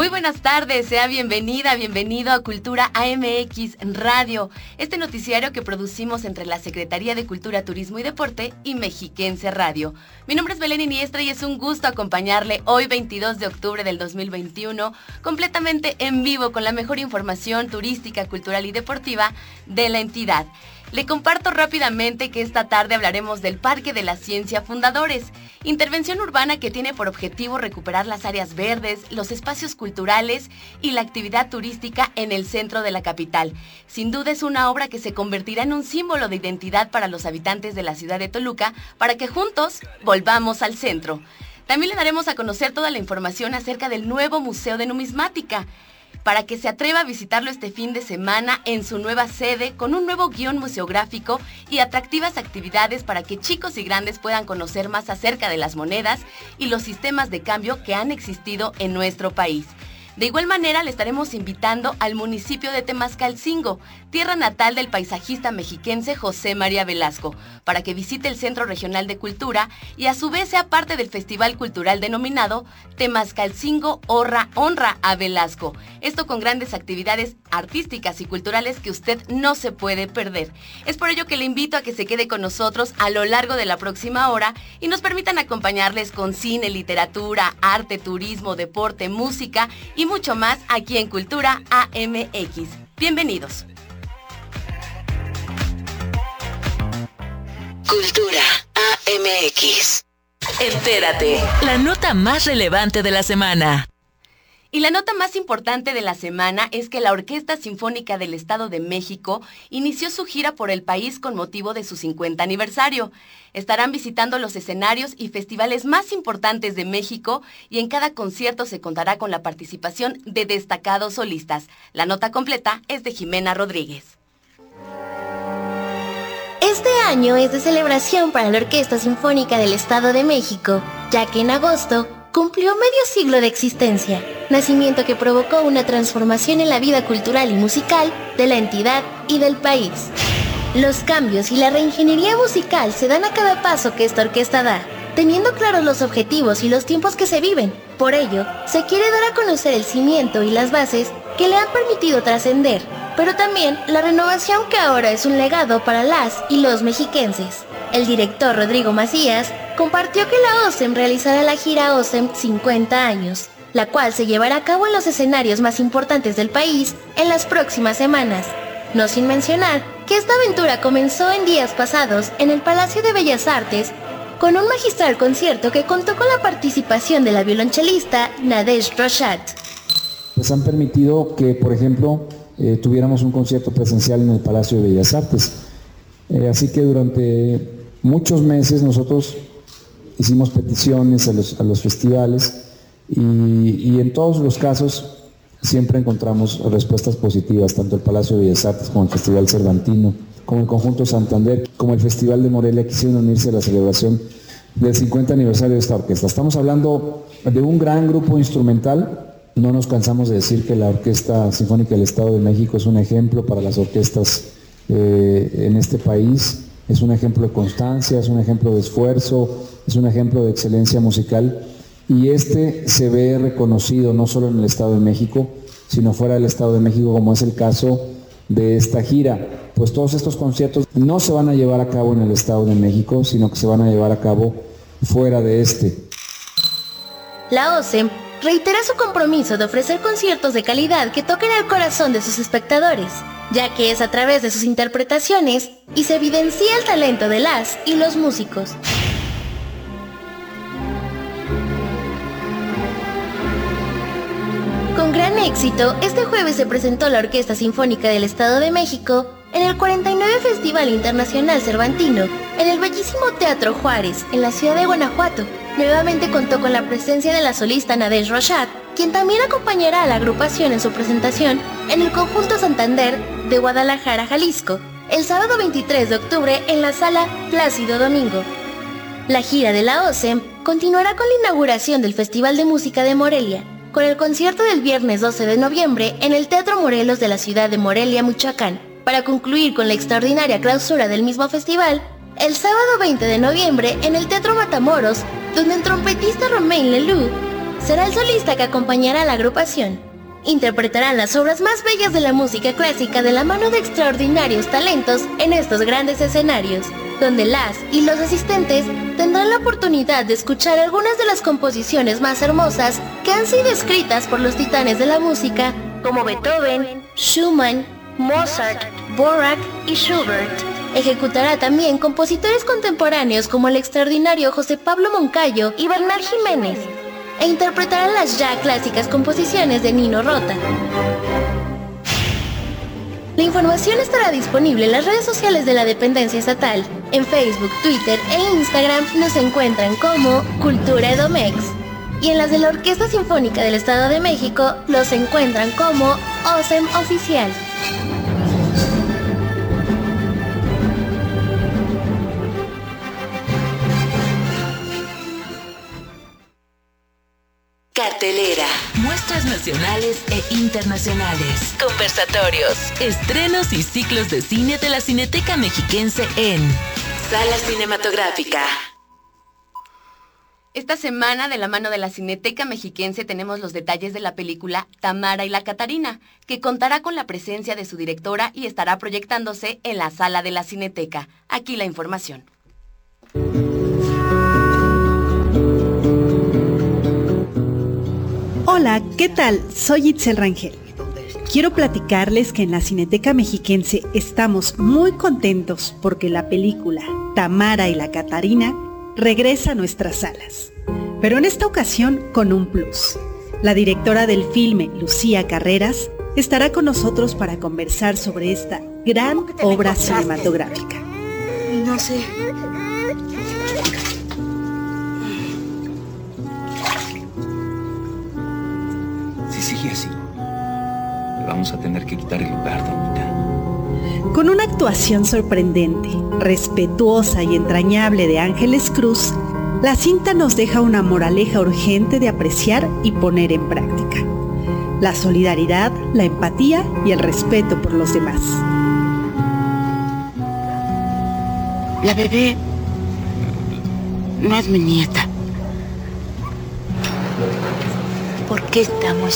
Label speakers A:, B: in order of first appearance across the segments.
A: Muy buenas tardes, sea bienvenida, bienvenido a Cultura AMX Radio, este noticiario que producimos entre la Secretaría de Cultura, Turismo y Deporte y Mexiquense Radio. Mi nombre es Belén Iniestra y es un gusto acompañarle hoy 22 de octubre del 2021, completamente en vivo con la mejor información turística, cultural y deportiva de la entidad. Le comparto rápidamente que esta tarde hablaremos del Parque de la Ciencia Fundadores, intervención urbana que tiene por objetivo recuperar las áreas verdes, los espacios culturales y la actividad turística en el centro de la capital. Sin duda es una obra que se convertirá en un símbolo de identidad para los habitantes de la ciudad de Toluca para que juntos volvamos al centro. También le daremos a conocer toda la información acerca del nuevo Museo de Numismática para que se atreva a visitarlo este fin de semana en su nueva sede con un nuevo guion museográfico y atractivas actividades para que chicos y grandes puedan conocer más acerca de las monedas y los sistemas de cambio que han existido en nuestro país. De igual manera, le estaremos invitando al municipio de Temascalcingo, tierra natal del paisajista mexiquense José María Velasco, para que visite el Centro Regional de Cultura y a su vez sea parte del festival cultural denominado Temascalcingo Honra, Honra a Velasco. Esto con grandes actividades artísticas y culturales que usted no se puede perder. Es por ello que le invito a que se quede con nosotros a lo largo de la próxima hora y nos permitan acompañarles con cine, literatura, arte, turismo, deporte, música y mucho más aquí en Cultura AMX. Bienvenidos.
B: Cultura AMX. Entérate, la nota más relevante de la semana.
A: Y la nota más importante de la semana es que la Orquesta Sinfónica del Estado de México inició su gira por el país con motivo de su 50 aniversario. Estarán visitando los escenarios y festivales más importantes de México y en cada concierto se contará con la participación de destacados solistas. La nota completa es de Jimena Rodríguez.
C: Este año es de celebración para la Orquesta Sinfónica del Estado de México, ya que en agosto cumplió medio siglo de existencia, nacimiento que provocó una transformación en la vida cultural y musical de la entidad y del país. Los cambios y la reingeniería musical se dan a cada paso que esta orquesta da, teniendo claros los objetivos y los tiempos que se viven. Por ello, se quiere dar a conocer el cimiento y las bases que le han permitido trascender, pero también la renovación que ahora es un legado para las y los mexiquenses. El director Rodrigo Macías compartió que la OSEM realizará la gira OSEM 50 años, la cual se llevará a cabo en los escenarios más importantes del país en las próximas semanas. No sin mencionar que esta aventura comenzó en días pasados en el Palacio de Bellas Artes con un magistral concierto que contó con la participación de la violonchelista Nadej Roshat.
D: Pues han permitido que, por ejemplo, eh, tuviéramos un concierto presencial en el Palacio de Bellas Artes. Eh, así que durante muchos meses nosotros hicimos peticiones a los, festivales y, en todos los casos siempre encontramos respuestas positivas, tanto el Palacio de Bellas Artes como el Festival Cervantino, como el Conjunto Santander, como el Festival de Morelia quisieron unirse a la celebración del 50 aniversario de esta orquesta. Estamos hablando de un gran grupo instrumental, no nos cansamos de decir que la Orquesta Sinfónica del Estado de México es un ejemplo para las orquestas eh, en este país es un ejemplo de constancia, es un ejemplo de esfuerzo, es un ejemplo de excelencia musical y este se ve reconocido no solo en el Estado de México, sino fuera del Estado de México, como es el caso de esta gira. Pues todos estos conciertos no se van a llevar a cabo en el Estado de México, sino que se van a llevar a cabo fuera de este.
C: La OSEM reitera su compromiso de ofrecer conciertos de calidad que toquen el corazón de sus espectadores ya que es a través de sus interpretaciones y se evidencia el talento de las y los músicos. Con gran éxito, este jueves se presentó la Orquesta Sinfónica del Estado de México en el 49 Festival Internacional Cervantino, en el bellísimo Teatro Juárez, en la ciudad de Guanajuato. Nuevamente contó con la presencia de la solista Nadej Rochat, quien también acompañará a la agrupación en su presentación en el Conjunto Santander de Guadalajara, Jalisco, el sábado 23 de octubre en la sala Plácido Domingo. La gira de la OSEM continuará con la inauguración del Festival de Música de Morelia, con el concierto del viernes 12 de noviembre en el Teatro Morelos de la ciudad de Morelia, Michoacán, para concluir con la extraordinaria clausura del mismo festival el sábado 20 de noviembre en el Teatro Matamoros, donde el trompetista Romain Leloup será el solista que acompañará a la agrupación. Interpretarán las obras más bellas de la música clásica de la mano de extraordinarios talentos en estos grandes escenarios, donde las y los asistentes tendrán la oportunidad de escuchar algunas de las composiciones más hermosas que han sido escritas por los titanes de la música, como Beethoven, Schumann, Mozart, Borak y Schubert. Ejecutará también compositores contemporáneos como el extraordinario José Pablo Moncayo y Bernal Jiménez, e interpretará las ya clásicas composiciones de Nino Rota. La información estará disponible en las redes sociales de la dependencia estatal. En Facebook, Twitter e Instagram nos encuentran como Cultura Edomex. Y en las de la Orquesta Sinfónica del Estado de México los encuentran como OSEM Oficial.
B: Cartelera. Muestras nacionales e internacionales. Conversatorios. Estrenos y ciclos de cine de la Cineteca Mexiquense en Sala Cinematográfica.
A: Esta semana, de la mano de la Cineteca Mexiquense, tenemos los detalles de la película Tamara y la Catarina, que contará con la presencia de su directora y estará proyectándose en la sala de la Cineteca. Aquí la información.
E: Hola, ¿qué tal? Soy Itzel Rangel. Quiero platicarles que en la Cineteca Mexiquense estamos muy contentos porque la película Tamara y la Catarina regresa a nuestras salas. Pero en esta ocasión con un plus. La directora del filme, Lucía Carreras, estará con nosotros para conversar sobre esta gran obra cinematográfica.
F: No sé,
G: vamos a tener que quitar el lugar, Donita.
E: Con una actuación sorprendente, respetuosa y entrañable de Ángeles Cruz, la cinta nos deja una moraleja urgente de apreciar y poner en práctica. La solidaridad, la empatía y el respeto por los demás.
F: La bebé no es mi nieta.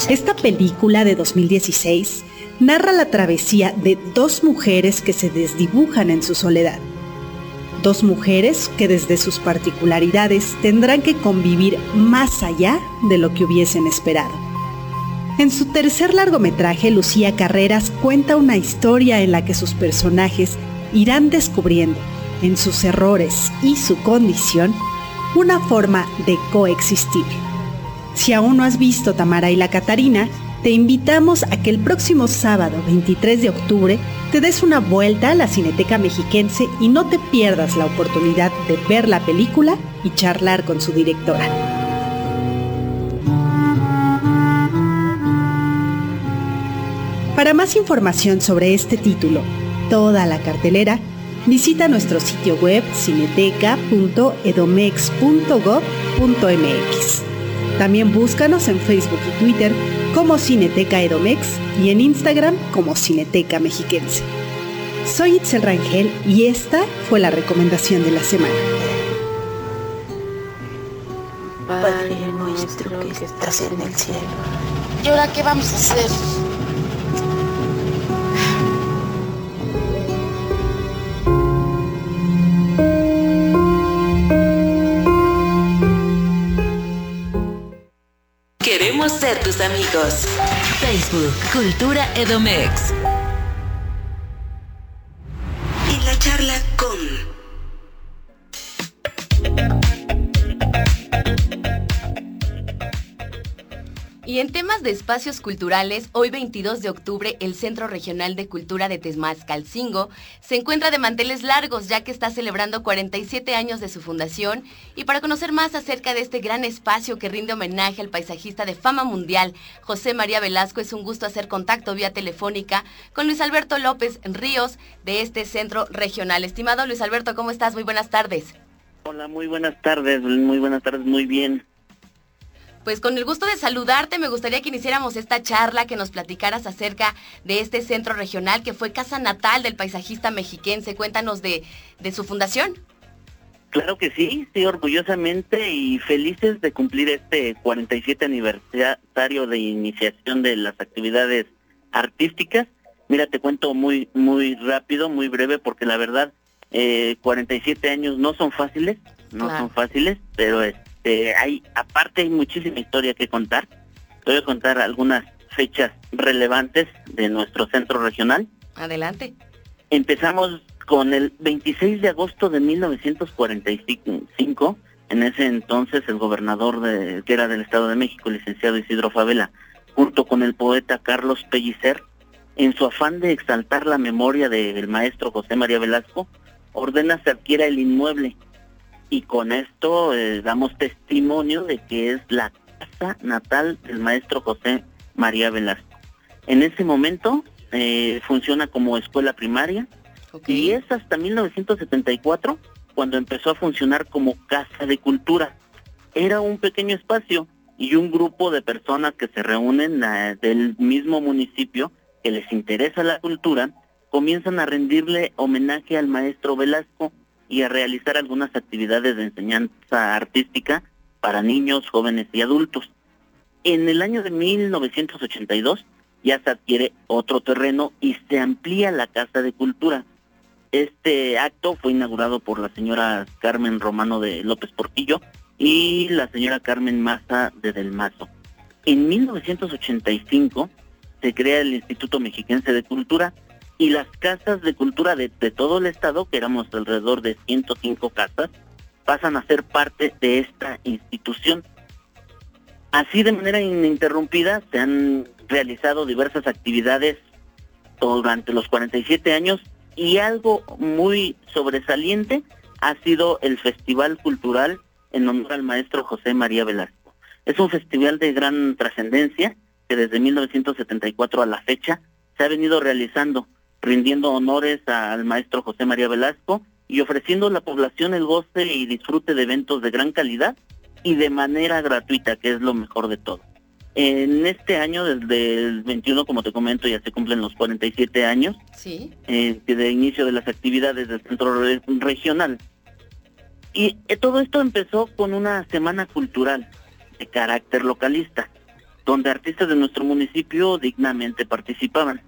E: Esta película de 2016 narra la travesía de dos mujeres que se desdibujan en su soledad. Dos mujeres que desde sus particularidades tendrán que convivir más allá de lo que hubiesen esperado. En su tercer largometraje, Lucía Carreras cuenta una historia en la que sus personajes irán descubriendo, en sus errores y su condición, una forma de coexistir. Si aún no has visto Tamara y la Catarina, te invitamos a que el próximo sábado 23 de octubre te des una vuelta a la Cineteca Mexiquense y no te pierdas la oportunidad de ver la película y charlar con su directora. Para más información sobre este título, toda la cartelera, visita nuestro sitio web cineteca.edomex.gov.mx. También búscanos en Facebook y Twitter como Cineteca Edomex y en Instagram como Cineteca Mexiquense. Soy Itzel Rangel y esta fue la recomendación de la semana.
F: Padre nuestro que estás en el cielo. ¿Y ahora qué vamos a hacer?
B: Tus amigos. Facebook, Cultura Edomex.
A: De espacios culturales, hoy 22 de octubre el Centro Regional de Cultura de Calcingo se encuentra de manteles largos ya que está celebrando 47 años de su fundación y para conocer más acerca de este gran espacio que rinde homenaje al paisajista de fama mundial, José María Velasco, es un gusto hacer contacto vía telefónica con Luis Alberto López Ríos de este Centro Regional. Estimado Luis Alberto, ¿cómo estás? Muy buenas tardes.
H: Hola, muy buenas tardes, muy buenas tardes, muy bien.
A: Pues con el gusto de saludarte, me gustaría que iniciáramos esta charla, que nos platicaras acerca de este centro regional que fue casa natal del paisajista mexiquense. Cuéntanos de, de su fundación.
H: Claro que sí, sí, orgullosamente y felices de cumplir este 47 aniversario de iniciación de las actividades artísticas. Mira, te cuento muy, muy rápido, muy breve, porque la verdad, eh, 47 años no son fáciles, no son fáciles, pero es este, hay, aparte hay muchísima historia que contar. Te voy a contar algunas fechas relevantes de nuestro centro regional.
A: Adelante.
H: Empezamos con el 26 de agosto de 1945. En ese entonces el gobernador de, que era del Estado de México, el licenciado Isidro Favela, junto con el poeta Carlos Pellicer, en su afán de exaltar la memoria del maestro José María Velasco, ordena se adquiera el inmueble y con esto eh, damos testimonio de que es la casa natal del maestro José María Velasco. En ese momento eh, funciona como escuela primaria y es hasta 1974 cuando empezó a funcionar como casa de cultura. Era un pequeño espacio y un grupo de personas que se reúnen eh, del mismo municipio que les interesa la cultura comienzan a rendirle homenaje al maestro Velasco y a realizar algunas actividades de enseñanza artística para niños, jóvenes y adultos. En el año de 1982 ya se adquiere otro terreno y se amplía la Casa de Cultura. Este acto fue inaugurado por la señora Carmen Romano de López Portillo y la señora Carmen Maza de Del Mazo. En 1985 se crea el Instituto Mexiquense de Cultura y las casas de cultura de, todo el estado, que éramos alrededor de 105 casas, pasan a ser parte de esta institución. Así de manera ininterrumpida se han realizado diversas actividades durante los 47 años y algo muy sobresaliente ha sido el Festival Cultural en honor al maestro José María Velasco. Es un festival de gran trascendencia que desde 1974 a la fecha se ha venido realizando rindiendo honores al maestro José María Velasco y ofreciendo a la población el goce y disfrute de eventos de gran calidad y de manera gratuita, que es lo mejor de todo. En este año, desde el 21, como te comento, ya se cumplen los 47 años
A: ¿Sí?
H: eh, de inicio de las actividades del centro regional. Y eh, todo esto empezó con una semana cultural de carácter localista, donde artistas de nuestro municipio dignamente participaban.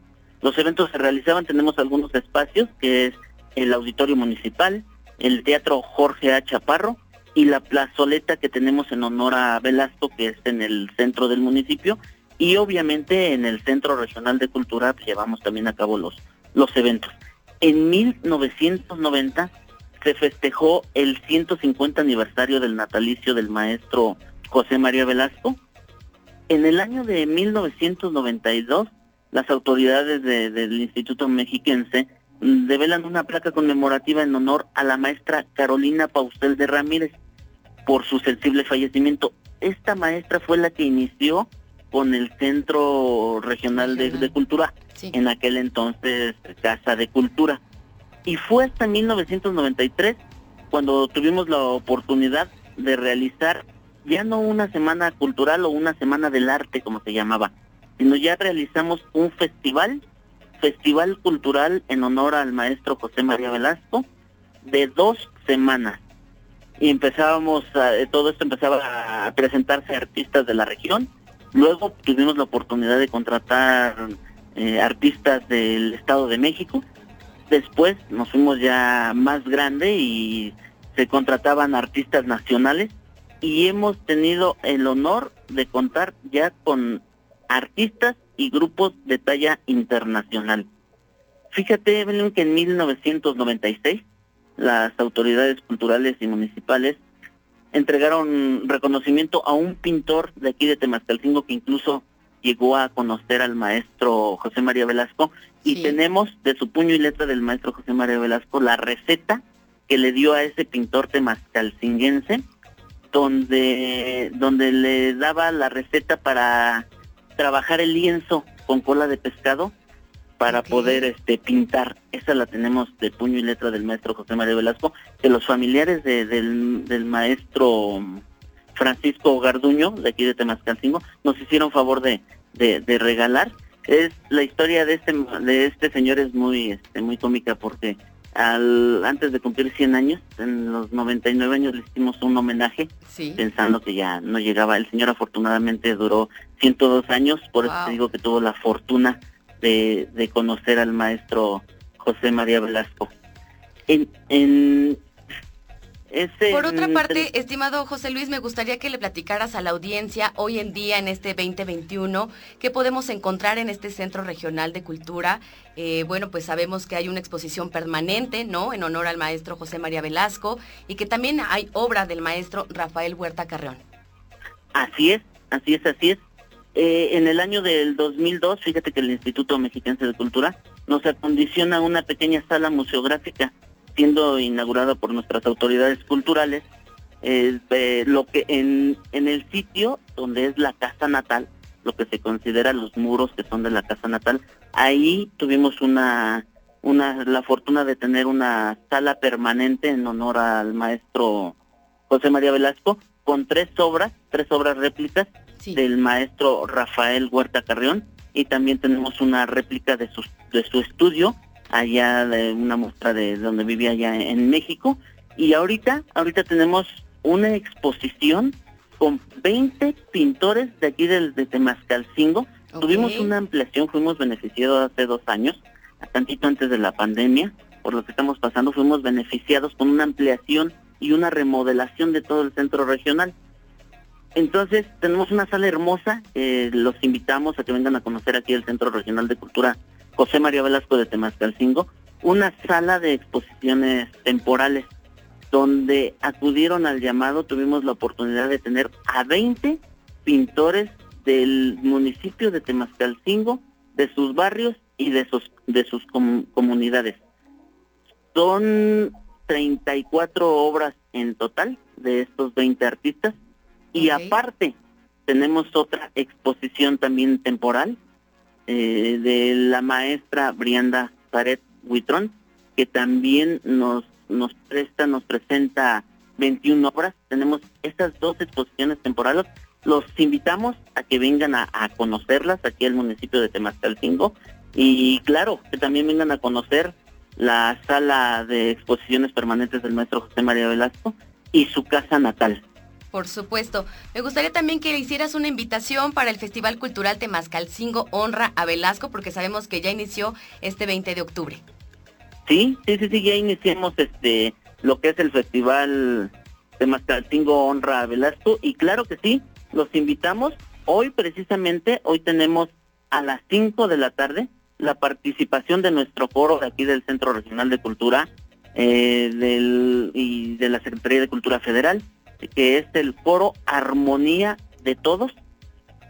H: Los eventos se realizaban, tenemos algunos espacios, que es el Auditorio Municipal, el Teatro Jorge A. Chaparro y la plazoleta que tenemos en honor a Velasco, que es en el centro del municipio, y obviamente en el Centro Regional de Cultura pues, llevamos también a cabo los, los eventos. En 1990 se festejó el 150 aniversario del natalicio del maestro José María Velasco. En el año de 1992 las autoridades del Instituto Mexiquense develan una placa conmemorativa en honor a la maestra Carolina Paustel de Ramírez por su sensible fallecimiento. Esta maestra fue la que inició con el Centro Regional de, Cultura, en aquel entonces Casa de Cultura. Y fue hasta 1993 cuando tuvimos la oportunidad de realizar ya no una semana cultural o una semana del arte como se llamaba, sino ya realizamos un festival, festival cultural en honor al maestro José María Velasco, de dos semanas. Y empezábamos, todo esto empezaba a presentarse artistas de la región. Luego tuvimos la oportunidad de contratar eh, artistas del Estado de México. Después nos fuimos ya más grande y se contrataban artistas nacionales y hemos tenido el honor de contar ya con artistas y grupos de talla internacional. Fíjate, Evelyn, que en 1996 las autoridades culturales y municipales entregaron reconocimiento a un pintor de aquí de Temascalcingo que incluso llegó a conocer al maestro José María Velasco y tenemos de su puño y letra del maestro José María Velasco la receta que le dio a ese pintor temascalcinguense donde donde le daba la receta para trabajar el lienzo con cola de pescado para poder este pintar. Esa la tenemos de puño y letra del maestro José María Velasco, que los familiares del, del maestro Francisco Garduño, de aquí de Temascalcingo, nos hicieron favor de, de, regalar. Es la historia de este de este señor es muy este, muy cómica porque al antes de cumplir 100 años, en los 99 años le hicimos un homenaje pensando que ya no llegaba. El señor afortunadamente duró 102 años, por eso te digo que tuvo la fortuna de, de conocer al maestro José María Velasco. En, en
A: por otra parte, estimado José Luis, me gustaría que le platicaras a la audiencia hoy en día, en este 2021, qué podemos encontrar en este Centro Regional de Cultura. Eh, bueno, pues sabemos que hay una exposición permanente, ¿no? En honor al maestro José María Velasco y que también hay obra del maestro Rafael Huerta Carreón.
H: Así es, así es, así es. Eh, en el año del 2002, fíjate que el Instituto Mexiquense de Cultura nos acondiciona una pequeña sala museográfica, siendo inaugurada por nuestras autoridades culturales, eh, lo que en, en el sitio donde es la casa natal, lo que se considera los muros que son de la casa natal, ahí tuvimos una, una la fortuna de tener una sala permanente en honor al maestro José María Velasco, con tres obras, tres obras réplicas del maestro Rafael Huerta Carrión y también tenemos una réplica de su, de su estudio allá de una muestra de donde vivía allá en México y ahorita ahorita tenemos una exposición con 20 pintores de aquí del de Temascalcingo. Tuvimos una ampliación, fuimos beneficiados hace dos años, tantito antes de la pandemia, por lo que estamos pasando, fuimos beneficiados con una ampliación y una remodelación de todo el centro regional. Entonces, tenemos una sala hermosa, eh, los invitamos a que vengan a conocer aquí el Centro Regional de Cultura José María Velasco de Temascalcingo, una sala de exposiciones temporales donde acudieron al llamado, tuvimos la oportunidad de tener a 20 pintores del municipio de Temascalcingo, de sus barrios y de sus, de sus comunidades. Son 34 obras en total de estos 20 artistas y aparte, tenemos otra exposición también temporal eh, de la maestra Brianda Zaret Huitrón, que también nos, nos presta, nos presenta 21 obras. Tenemos estas dos exposiciones temporales. Los invitamos a que vengan a, conocerlas aquí al municipio de Temascalcingo y claro, que también vengan a conocer la sala de exposiciones permanentes del maestro José María Velasco y su casa natal.
A: Por supuesto. Me gustaría también que le hicieras una invitación para el Festival Cultural Temascalcingo Honra a Velasco, porque sabemos que ya inició este 20 de octubre.
H: Sí, sí, sí, sí, ya iniciamos este lo que es el Festival Temascalcingo Honra a Velasco y claro que sí, los invitamos. Hoy precisamente, hoy tenemos a las 5 de la tarde la participación de nuestro coro de aquí del Centro Regional de Cultura eh, y de la Secretaría de Cultura Federal que es el coro Armonía de Todos.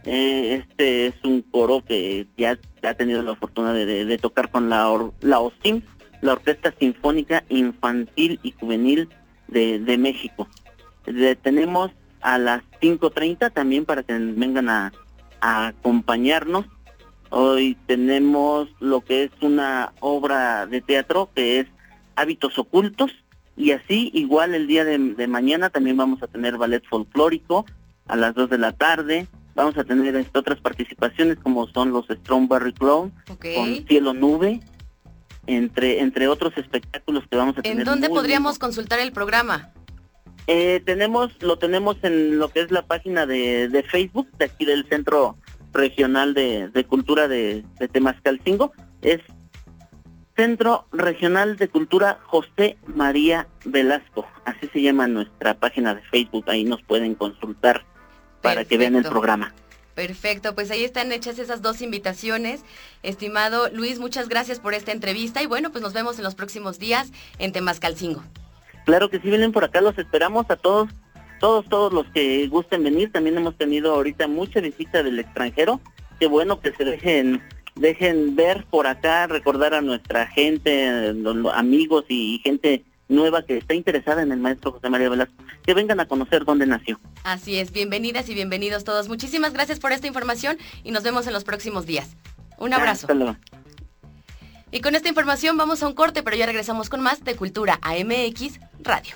H: Eh, este es un coro que ya ha tenido la fortuna de, tocar con la, la OSIM, la Orquesta Sinfónica Infantil y Juvenil de, México. tenemos a las 5.30 también para que vengan a acompañarnos. Hoy tenemos lo que es una obra de teatro que es Hábitos Ocultos, y así, igual el día de, mañana también vamos a tener ballet folclórico a las 2 de la tarde. Vamos a tener este, otras participaciones como son los Strongberry Clown con Cielo Nube, entre, entre otros espectáculos que vamos a tener.
A: ¿En dónde podríamos consultar el programa?
H: Eh, tenemos, lo tenemos en lo que es la página de, Facebook de aquí del Centro Regional de, Cultura de, de Temascalcingo. Es Centro Regional de Cultura José María Velasco. Así se llama nuestra página de Facebook. Ahí nos pueden consultar para que vean el programa.
A: Perfecto, pues ahí están hechas esas dos invitaciones. Estimado Luis, muchas gracias por esta entrevista y bueno, pues nos vemos en los próximos días en Temascalcingo.
H: Claro que sí, vienen por acá, los esperamos a todos todos, todos los que gusten venir, también hemos tenido ahorita mucha visita del extranjero, qué bueno que se dejen dejen ver por acá, recordar a nuestra gente, amigos y gente nueva que está interesada en el maestro José María Velasco, que vengan a conocer dónde nació.
A: Así es, bienvenidas y bienvenidos todos. Muchísimas gracias por esta información y nos vemos en los próximos días. Un abrazo. Y con esta información vamos a un corte, pero ya regresamos con más de Cultura AMX Radio.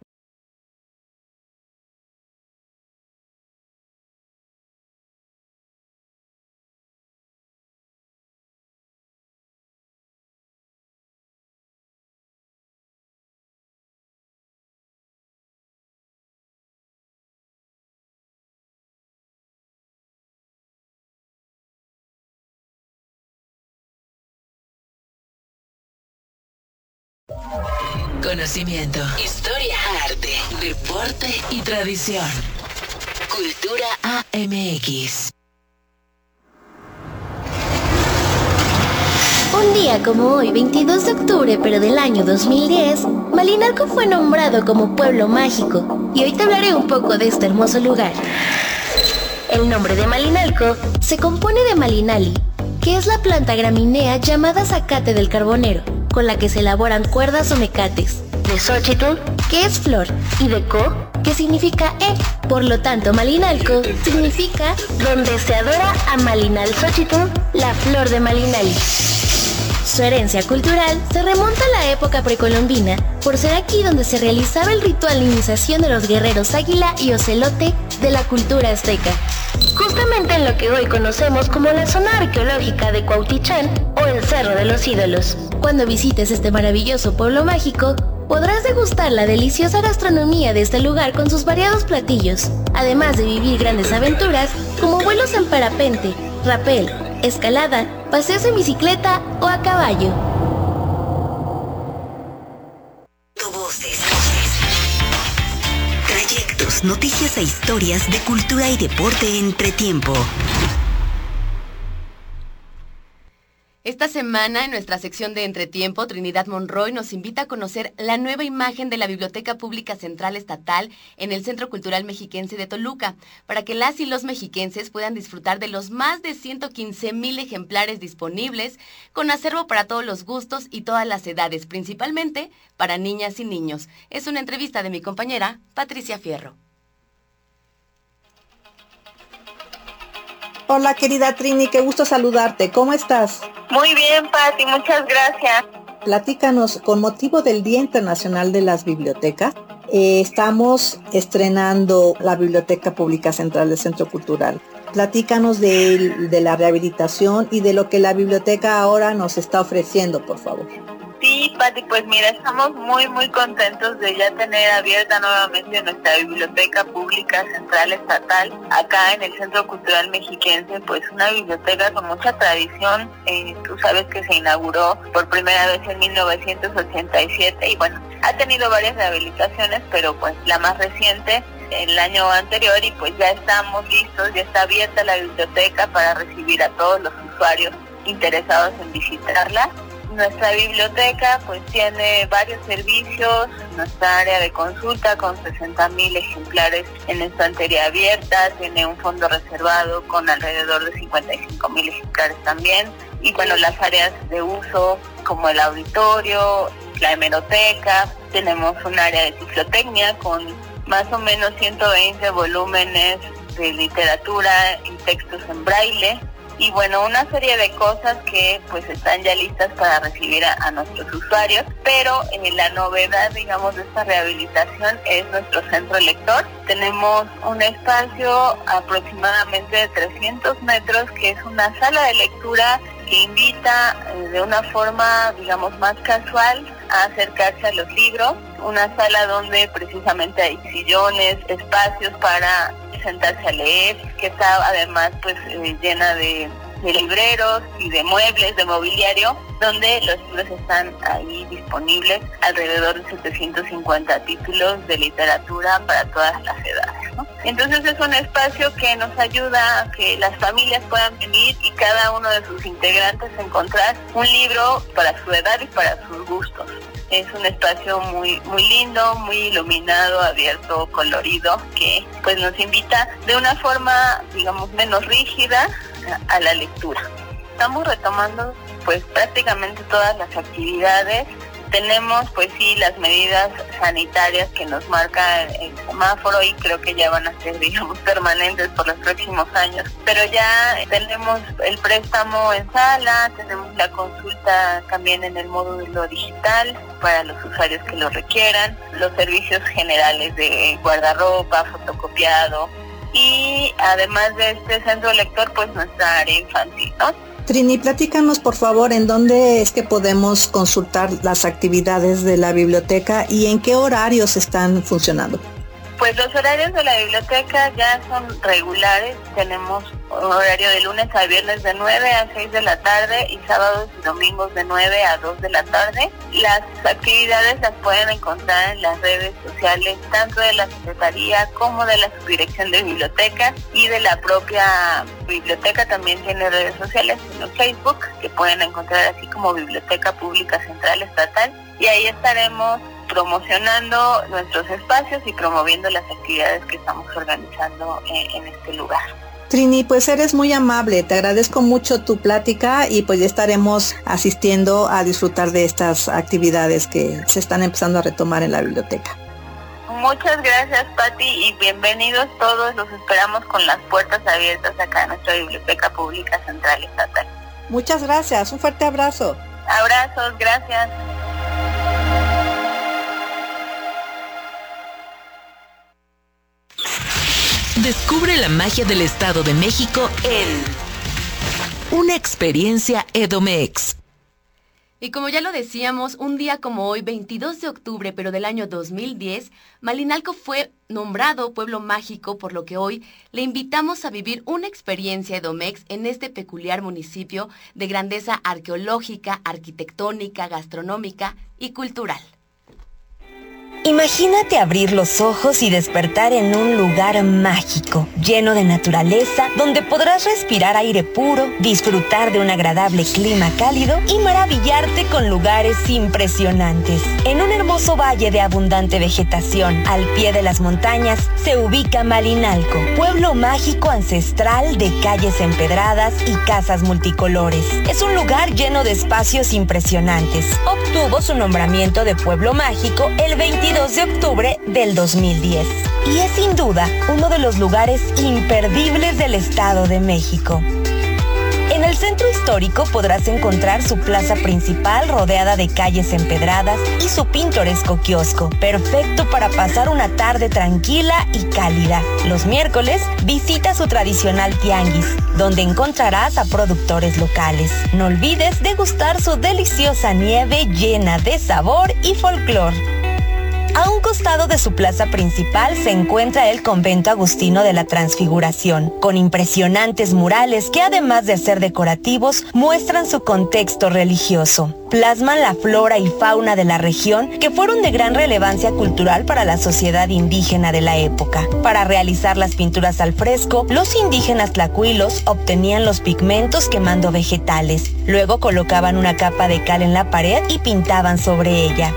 B: Conocimiento, historia, arte, deporte y tradición. Cultura AMX.
C: Un día como hoy, 22 de octubre, pero del año 2010, Malinalco fue nombrado como pueblo mágico y hoy te hablaré un poco de este hermoso lugar. El nombre de Malinalco se compone de Malinali, que es la planta graminea llamada zacate del carbonero, con la que se elaboran cuerdas o mecates, de Xochitl, que es flor, y de Co, que significa E. Por lo tanto, Malinalco significa donde se adora a Malinal Xochitl, la flor de Malinali. Su herencia cultural se remonta a la época precolombina, por ser aquí donde se realizaba el ritual de iniciación de los guerreros águila y ocelote de la cultura azteca. Justamente en lo que hoy conocemos como la zona arqueológica de Cuautichán o el Cerro de los Ídolos. Cuando visites este maravilloso pueblo mágico, podrás degustar la deliciosa gastronomía de este lugar con sus variados platillos, además de vivir grandes aventuras como vuelos en parapente, rapel, escalada, paseos en bicicleta o a caballo.
B: Trayectos, noticias e historias de cultura y deporte entre tiempo.
A: Esta semana, en nuestra sección de Entretiempo, Trinidad Monroy nos invita a conocer la nueva imagen de la Biblioteca Pública Central Estatal en el Centro Cultural Mexiquense de Toluca, para que las y los mexiquenses puedan disfrutar de los más de 115 mil ejemplares disponibles, con acervo para todos los gustos y todas las edades, principalmente para niñas y niños. Es una entrevista de mi compañera Patricia Fierro.
I: Hola querida Trini, qué gusto saludarte. ¿Cómo estás?
J: Muy bien, Pati, muchas gracias.
I: Platícanos, con motivo del Día Internacional de las Bibliotecas, eh, estamos estrenando la Biblioteca Pública Central del Centro Cultural. Platícanos de, de la rehabilitación y de lo que la biblioteca ahora nos está ofreciendo, por favor.
J: Sí, Pati, pues mira, estamos muy, muy contentos de ya tener abierta nuevamente nuestra biblioteca pública central estatal acá en el Centro Cultural Mexiquense, pues una biblioteca con mucha tradición. Eh, tú sabes que se inauguró por primera vez en 1987 y bueno, ha tenido varias rehabilitaciones, pero pues la más reciente el año anterior y pues ya estamos listos, ya está abierta la biblioteca para recibir a todos los usuarios interesados en visitarla nuestra biblioteca pues tiene varios servicios, nuestra área de consulta con 60.000 ejemplares en estantería abierta, tiene un fondo reservado con alrededor de 55.000 ejemplares también y bueno, las áreas de uso como el auditorio, la hemeroteca, tenemos un área de ciclotecnia con más o menos 120 volúmenes de literatura y textos en braille y bueno, una serie de cosas que pues están ya listas para recibir a, nuestros usuarios, pero eh, la novedad, digamos, de esta rehabilitación es nuestro centro lector. Tenemos un espacio aproximadamente de 300 metros que es una sala de lectura que invita eh, de una forma, digamos, más casual a acercarse a los libros, una sala donde precisamente hay sillones, espacios para sentarse a leer, que está además pues eh, llena de, de libreros y de muebles, de mobiliario, donde los libros están ahí disponibles, alrededor de 750 títulos de literatura para todas las edades. Entonces es un espacio que nos ayuda a que las familias puedan venir y cada uno de sus integrantes encontrar un libro para su edad y para sus gustos. Es un espacio muy muy lindo, muy iluminado, abierto, colorido, que pues nos invita de una forma, digamos, menos rígida a la lectura. Estamos retomando pues prácticamente todas las actividades tenemos pues sí las medidas sanitarias que nos marca el semáforo y creo que ya van a ser digamos permanentes por los próximos años pero ya tenemos el préstamo en sala tenemos la consulta también en el módulo digital para los usuarios que lo requieran los servicios generales de guardarropa fotocopiado y además de este centro lector pues nuestra área infantil ¿no?
I: Trini, platícanos por favor en dónde es que podemos consultar las actividades de la biblioteca y en qué horarios están funcionando.
J: Pues los horarios de la biblioteca ya son regulares. Tenemos horario de lunes a viernes de 9 a 6 de la tarde y sábados y domingos de 9 a 2 de la tarde. Las actividades las pueden encontrar en las redes sociales tanto de la Secretaría como de la Subdirección de Bibliotecas y de la propia biblioteca también tiene redes sociales en Facebook que pueden encontrar así como Biblioteca Pública Central Estatal y ahí estaremos promocionando nuestros espacios y promoviendo las actividades que estamos organizando en, este lugar.
I: Trini, pues eres muy amable, te agradezco mucho tu plática y pues ya estaremos asistiendo a disfrutar de estas actividades que se están empezando a retomar en la biblioteca.
J: Muchas gracias Patti y bienvenidos todos, los esperamos con las puertas abiertas acá en nuestra Biblioteca Pública Central Estatal.
I: Muchas gracias, un fuerte abrazo.
J: Abrazos, gracias.
B: Descubre la magia del Estado de México en Una experiencia Edomex.
A: Y como ya lo decíamos, un día como hoy, 22 de octubre, pero del año 2010, Malinalco fue nombrado pueblo mágico, por lo que hoy le invitamos a vivir una experiencia Edomex en este peculiar municipio de grandeza arqueológica, arquitectónica, gastronómica y cultural.
K: Imagínate abrir los ojos y despertar en un lugar mágico, lleno de naturaleza, donde podrás respirar aire puro, disfrutar de un agradable clima cálido y maravillarte con lugares impresionantes. En un hermoso valle de abundante vegetación, al pie de las montañas, se ubica Malinalco, pueblo mágico ancestral de calles empedradas y casas multicolores. Es un lugar lleno de espacios impresionantes. Obtuvo su nombramiento de pueblo mágico el 22 2 de octubre del 2010 y es sin duda uno de los lugares imperdibles del Estado de México. En el centro histórico podrás encontrar su plaza principal rodeada de calles empedradas y su pintoresco kiosco, perfecto para pasar una tarde tranquila y cálida. Los miércoles visita su tradicional tianguis, donde encontrarás a productores locales. No olvides degustar su deliciosa nieve llena de sabor y folclor. A un costado de su plaza principal se encuentra el convento agustino de la Transfiguración, con impresionantes murales que además de ser decorativos, muestran su contexto religioso. Plasman la flora y fauna de la región que fueron de gran relevancia cultural para la sociedad indígena de la época. Para realizar las pinturas al fresco, los indígenas tlacuilos obtenían los pigmentos quemando vegetales. Luego colocaban una capa de cal en la pared y pintaban sobre ella.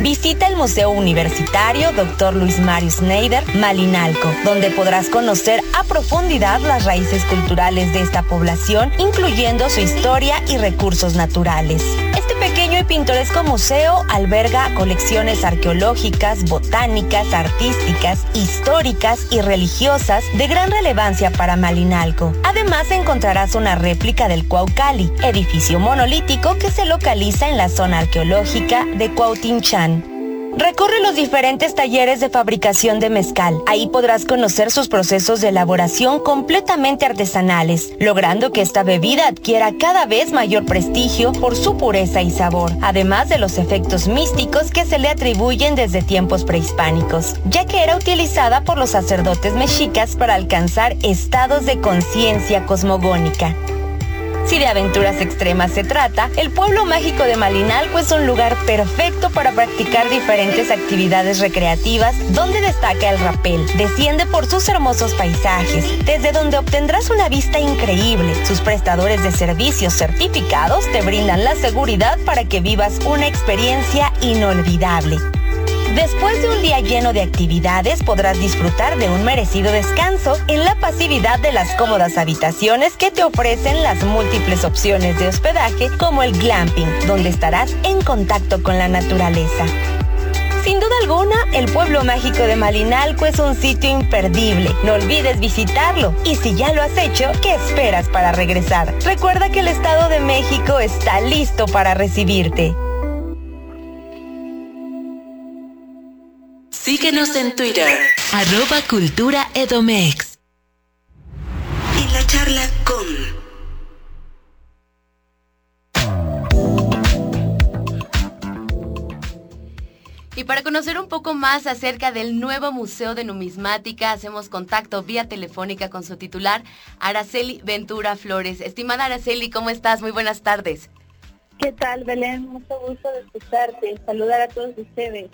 K: Visita el Museo Universitario Dr. Luis Mario Schneider Malinalco, donde podrás conocer a profundidad las raíces culturales de esta población, incluyendo su historia y recursos naturales. Este pequeño y pintoresco museo alberga colecciones arqueológicas, botánicas, artísticas, históricas y religiosas de gran relevancia para Malinalco. Además encontrarás una réplica del Cuaucali, edificio monolítico que se localiza en la zona arqueológica de Cuautinchan. Recorre los diferentes talleres de fabricación de mezcal. Ahí podrás conocer sus procesos de elaboración completamente artesanales, logrando que esta bebida adquiera cada vez mayor prestigio por su pureza y sabor, además de los efectos místicos que se le atribuyen desde tiempos prehispánicos, ya que era utilizada por los sacerdotes mexicas para alcanzar estados de conciencia cosmogónica. Si de aventuras extremas se trata, el pueblo mágico de Malinalco es un lugar perfecto para practicar diferentes actividades recreativas donde destaca el rapel. Desciende por sus hermosos paisajes, desde donde obtendrás una vista increíble. Sus prestadores de servicios certificados te brindan la seguridad para que vivas una experiencia inolvidable. Después de un día lleno de actividades, podrás disfrutar de un merecido descanso en la pasividad de las cómodas habitaciones que te ofrecen las múltiples opciones de hospedaje como el glamping, donde estarás en contacto con la naturaleza. Sin duda alguna, el pueblo mágico de Malinalco es un sitio imperdible. No olvides visitarlo. Y si ya lo has hecho, ¿qué esperas para regresar? Recuerda que el Estado de México está listo para recibirte.
B: Síguenos en Twitter, arroba Cultura Edomex. En la charla con...
A: Y para conocer un poco más acerca del nuevo Museo de Numismática, hacemos contacto vía telefónica con su titular, Araceli Ventura Flores. Estimada Araceli, ¿cómo estás? Muy buenas tardes.
L: ¿Qué tal, Belén? Mucho gusto de escucharte. Saludar a todos ustedes.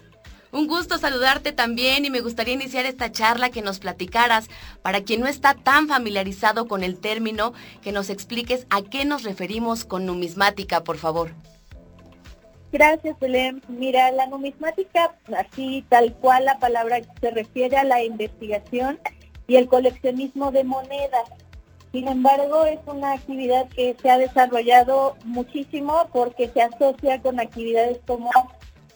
A: Un gusto saludarte también y me gustaría iniciar esta charla que nos platicaras, para quien no está tan familiarizado con el término, que nos expliques a qué nos referimos con numismática, por favor.
L: Gracias, Belén. Mira, la numismática, así tal cual la palabra se refiere a la investigación y el coleccionismo de monedas. Sin embargo, es una actividad que se ha desarrollado muchísimo porque se asocia con actividades como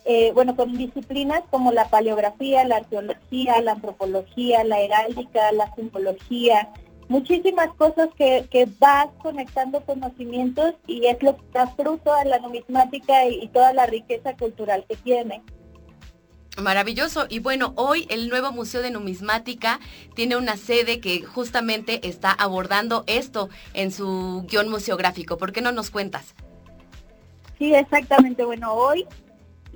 L: eh, bueno, con disciplinas como la paleografía, la arqueología, la antropología, la heráldica, la simbología, muchísimas cosas que, que vas conectando conocimientos y es lo que da fruto a la numismática y, y toda la riqueza cultural que tiene.
A: Maravilloso. Y bueno, hoy el nuevo Museo de Numismática tiene una sede que justamente está abordando esto en su guion museográfico. ¿Por qué no nos cuentas?
L: Sí, exactamente. Bueno, hoy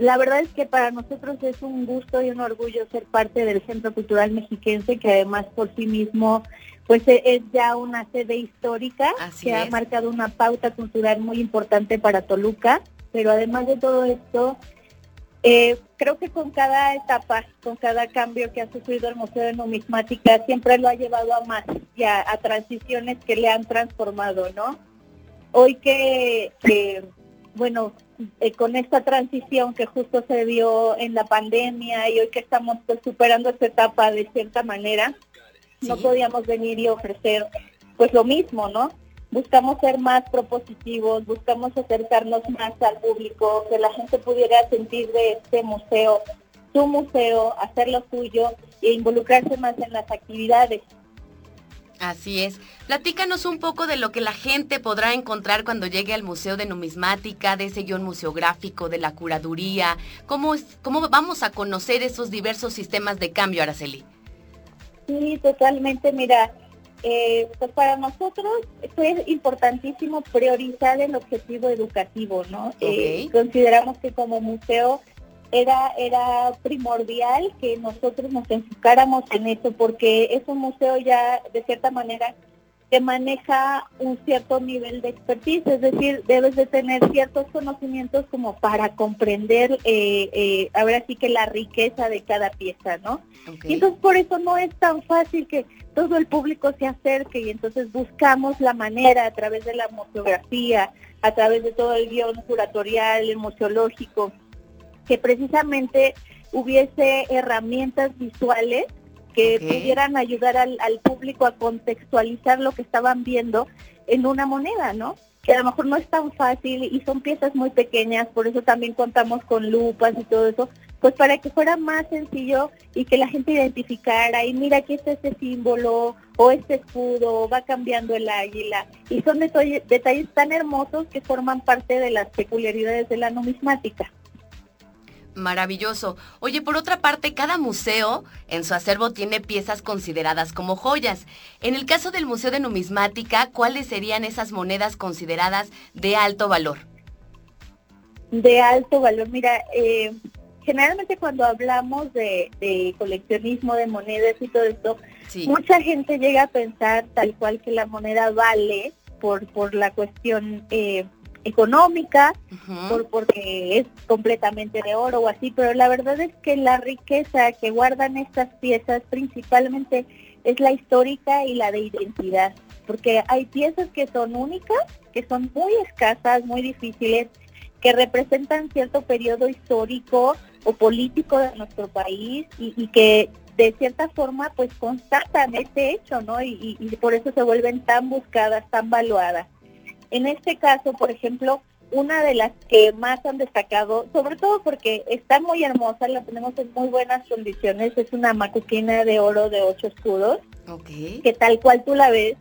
L: la verdad es que para nosotros es un gusto y un orgullo ser parte del Centro Cultural Mexiquense, que además por sí mismo pues e, es ya una sede histórica que ha marcado una pauta cultural muy importante para Toluca, pero además de todo esto, eh, creo que con cada etapa, con cada cambio que ha sufrido el Museo de Numismática, siempre lo ha llevado a más y a, transiciones que le han transformado, ¿no? Hoy que, que bueno, eh, con esta transición que justo se dio en la pandemia y hoy que estamos pues, superando esta etapa de cierta manera, no podíamos venir y ofrecer pues lo mismo, ¿no? Buscamos ser más propositivos, buscamos acercarnos más al público, que la gente pudiera sentir de este museo, su museo, hacer lo suyo e involucrarse más en las actividades.
A: Así es. Platícanos un poco de lo que la gente podrá encontrar cuando llegue al Museo de Numismática, de ese guion museográfico, de la curaduría. ¿Cómo, cómo vamos a conocer esos diversos sistemas de cambio, Araceli?
L: Sí, totalmente. Mira, eh, pues para nosotros fue importantísimo priorizar el objetivo educativo, ¿no? Eh, consideramos que como museo era, era primordial que nosotros nos enfocáramos en eso, porque es un museo ya de cierta manera que maneja un cierto nivel de expertise, es decir, debes de tener ciertos conocimientos como para comprender eh, eh, ahora sí que la riqueza de cada pieza, ¿no? Y entonces por eso no es tan fácil que todo el público se acerque y entonces buscamos la manera a través de la museografía, a través de todo el guion curatorial, el museológico, que precisamente hubiese herramientas visuales que pudieran ayudar al, público a contextualizar lo que estaban viendo en una moneda, ¿no? Que a lo mejor no es tan fácil y son piezas muy pequeñas, por eso también contamos con lupas y todo eso, pues para que fuera más sencillo y que la gente identificara, y mira aquí está este símbolo, o este escudo, va cambiando el águila, y son detalles tan hermosos que forman parte de las peculiaridades de la numismática.
A: Maravilloso. Oye, por otra parte, cada museo en su acervo tiene piezas consideradas como joyas. En el caso del Museo de Numismática, ¿cuáles serían esas monedas consideradas de alto valor?
L: De alto valor, mira, eh, generalmente cuando hablamos de, coleccionismo de monedas y todo esto, mucha gente llega a pensar tal cual que la moneda vale por, por la cuestión eh, económica, por, porque es completamente de oro o así, pero la verdad es que la riqueza que guardan estas piezas principalmente es la histórica y la de identidad, porque hay piezas que son únicas, que son muy escasas, muy difíciles, que representan cierto periodo histórico o político de nuestro país y, que de cierta forma pues constatan este hecho, ¿no? Y, y por eso se vuelven tan buscadas, tan valuadas. En este caso, por ejemplo, una de las que más han destacado, sobre todo porque está muy hermosa, la tenemos en muy buenas condiciones, es una macuquina de oro de ocho escudos, que tal cual tú la ves,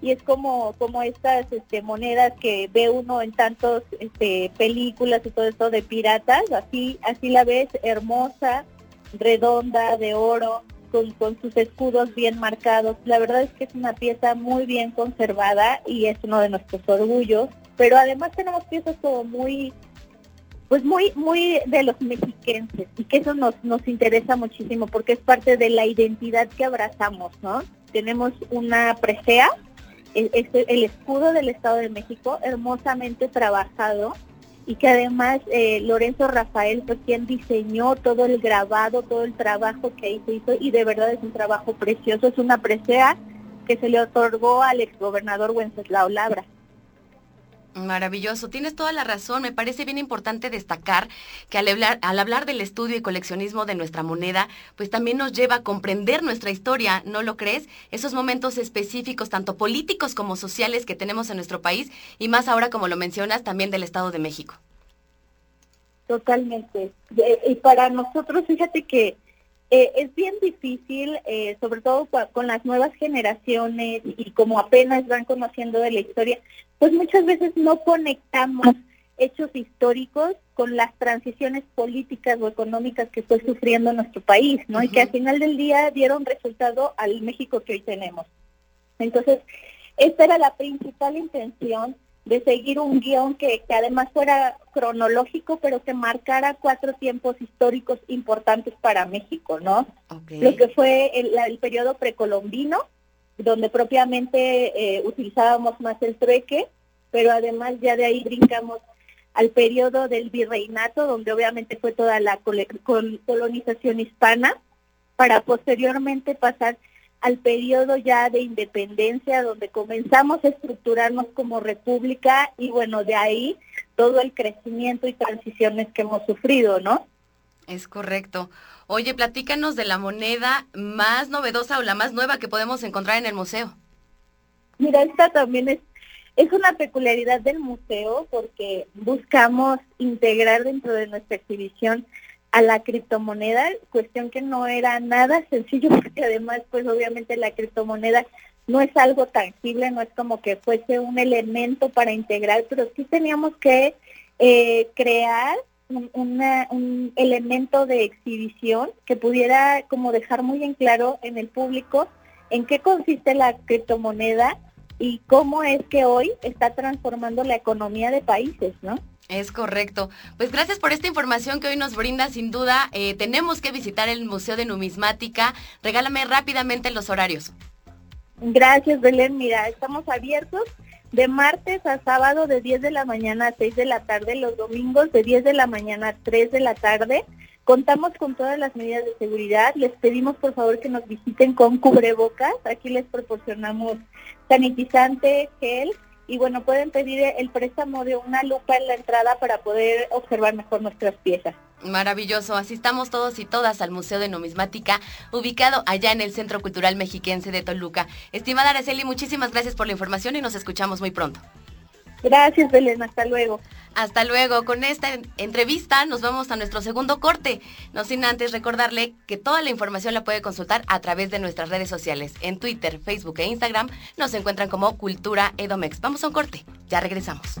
L: y es como, como estas este, monedas que ve uno en tantos este, películas y todo esto de piratas, así, así la ves, hermosa, redonda, de oro, con, con, sus escudos bien marcados. La verdad es que es una pieza muy bien conservada y es uno de nuestros orgullos. Pero además tenemos piezas como muy, pues muy, muy de los mexiquenses y que eso nos, nos interesa muchísimo porque es parte de la identidad que abrazamos, ¿no? Tenemos una presea, el, el escudo del Estado de México, hermosamente trabajado y que además eh, Lorenzo Rafael fue quien diseñó todo el grabado, todo el trabajo que ahí se hizo y de verdad es un trabajo precioso, es una presea que se le otorgó al exgobernador Wenceslao Labra.
A: Maravilloso, tienes toda la razón. Me parece bien importante destacar que al hablar, al hablar del estudio y coleccionismo de nuestra moneda, pues también nos lleva a comprender nuestra historia, ¿no lo crees? Esos momentos específicos, tanto políticos como sociales que tenemos en nuestro país y más ahora, como lo mencionas, también del Estado de México.
L: Totalmente. Y para nosotros, fíjate que eh, es bien difícil, eh, sobre todo con las nuevas generaciones y como apenas van conociendo de la historia, pues muchas veces no conectamos hechos históricos con las transiciones políticas o económicas que fue sufriendo nuestro país, ¿no? Y que al final del día dieron resultado al México que hoy tenemos. Entonces, esta era la principal intención de seguir un guion que, además fuera cronológico, pero que marcara cuatro tiempos históricos importantes para México, ¿no? Lo que fue el, periodo precolombino, donde propiamente eh, utilizábamos más el trueque, pero además ya de ahí brincamos al periodo del virreinato, donde obviamente fue toda la colonización hispana, para posteriormente pasar al periodo ya de independencia, donde comenzamos a estructurarnos como república y bueno, de ahí todo el crecimiento y transiciones que hemos sufrido, ¿no?
A: Es correcto. Oye, platícanos de la moneda más novedosa o la más nueva que podemos encontrar en el museo.
L: Mira, esta también es, es una peculiaridad del museo porque buscamos integrar dentro de nuestra exhibición a la criptomoneda, cuestión que no era nada sencillo porque además pues obviamente la criptomoneda no es algo tangible, no es como que fuese un elemento para integrar, pero sí teníamos que eh, crear un, un elemento de exhibición que pudiera como dejar muy en claro en el público en qué consiste la criptomoneda y cómo es que hoy está transformando la economía de países, ¿no?
A: Es correcto. Pues gracias por esta información que hoy nos brinda. Sin duda, eh, tenemos que visitar el Museo de Numismática. Regálame rápidamente los horarios.
L: Gracias, Belén. Mira, estamos abiertos de martes a sábado de 10 de la mañana a 6 de la tarde, los domingos de 10 de la mañana a 3 de la tarde. Contamos con todas las medidas de seguridad. Les pedimos por favor que nos visiten con cubrebocas. Aquí les proporcionamos sanitizante, gel y bueno, pueden pedir el préstamo de una lupa en la entrada para poder observar mejor nuestras piezas.
A: Maravilloso, asistamos todos y todas al Museo de Numismática, ubicado allá en el Centro Cultural Mexiquense de Toluca. Estimada Araceli, muchísimas gracias por la información y nos escuchamos muy pronto.
L: Gracias, Belén, hasta luego.
A: Hasta luego. Con esta entrevista nos vamos a nuestro segundo corte. No sin antes recordarle que toda la información la puede consultar a través de nuestras redes sociales. En Twitter, Facebook e Instagram nos encuentran como Cultura Edomex. Vamos a un corte. Ya regresamos.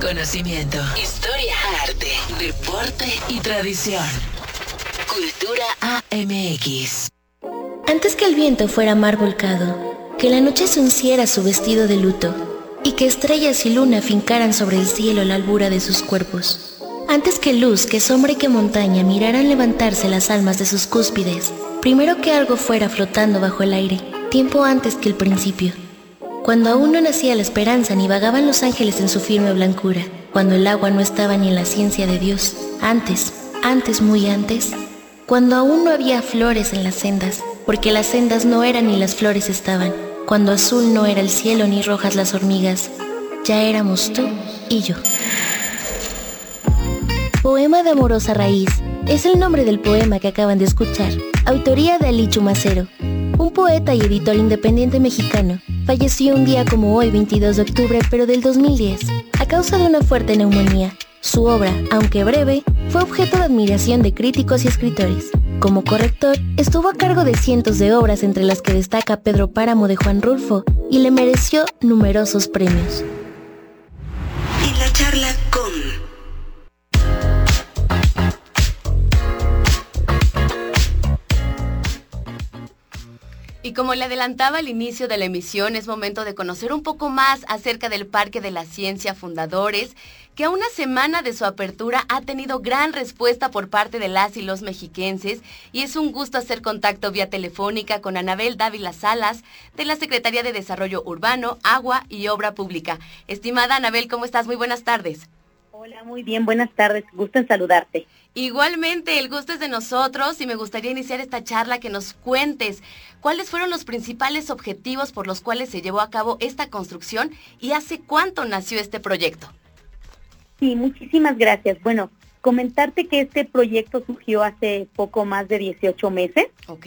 B: Conocimiento, historia, arte, deporte y tradición. Cultura AMX.
C: Antes que el viento fuera mar volcado, que la noche se unciera su vestido de luto y que estrellas y luna fincaran sobre el cielo la albura de sus cuerpos. Antes que luz, que sombra y que montaña miraran levantarse las almas de sus cúspides, primero que algo fuera flotando bajo el aire, tiempo antes que el principio cuando aún no nacía la esperanza ni vagaban los ángeles en su firme blancura, cuando el agua no estaba ni en la ciencia de Dios, antes, antes, muy antes, cuando aún no había flores en las sendas, porque las sendas no eran ni las flores estaban, cuando azul no era el cielo ni rojas las hormigas, ya éramos tú y yo. Poema de amorosa raíz es el nombre del poema que acaban de escuchar, autoría de Ali Chumacero, un poeta y editor independiente mexicano falleció un día como hoy, 22 de octubre, pero del 2010, a causa de una fuerte neumonía. Su obra, aunque breve, fue objeto de admiración de críticos y escritores. Como corrector, estuvo a cargo de cientos de obras entre las que destaca Pedro Páramo de Juan Rulfo y le mereció numerosos premios.
A: Y como le adelantaba al inicio de la emisión, es momento de conocer un poco más acerca del Parque de la Ciencia Fundadores, que a una semana de su apertura ha tenido gran respuesta por parte de las y los mexiquenses y es un gusto hacer contacto vía telefónica con Anabel Dávila Salas de la Secretaría de Desarrollo Urbano, Agua y Obra Pública. Estimada Anabel, ¿cómo estás? Muy buenas tardes.
M: Hola, muy bien, buenas tardes, gusto en saludarte.
A: Igualmente, el gusto es de nosotros y me gustaría iniciar esta charla que nos cuentes cuáles fueron los principales objetivos por los cuales se llevó a cabo esta construcción y hace cuánto nació este proyecto.
M: Sí, muchísimas gracias. Bueno, comentarte que este proyecto surgió hace poco más de 18 meses.
A: Ok.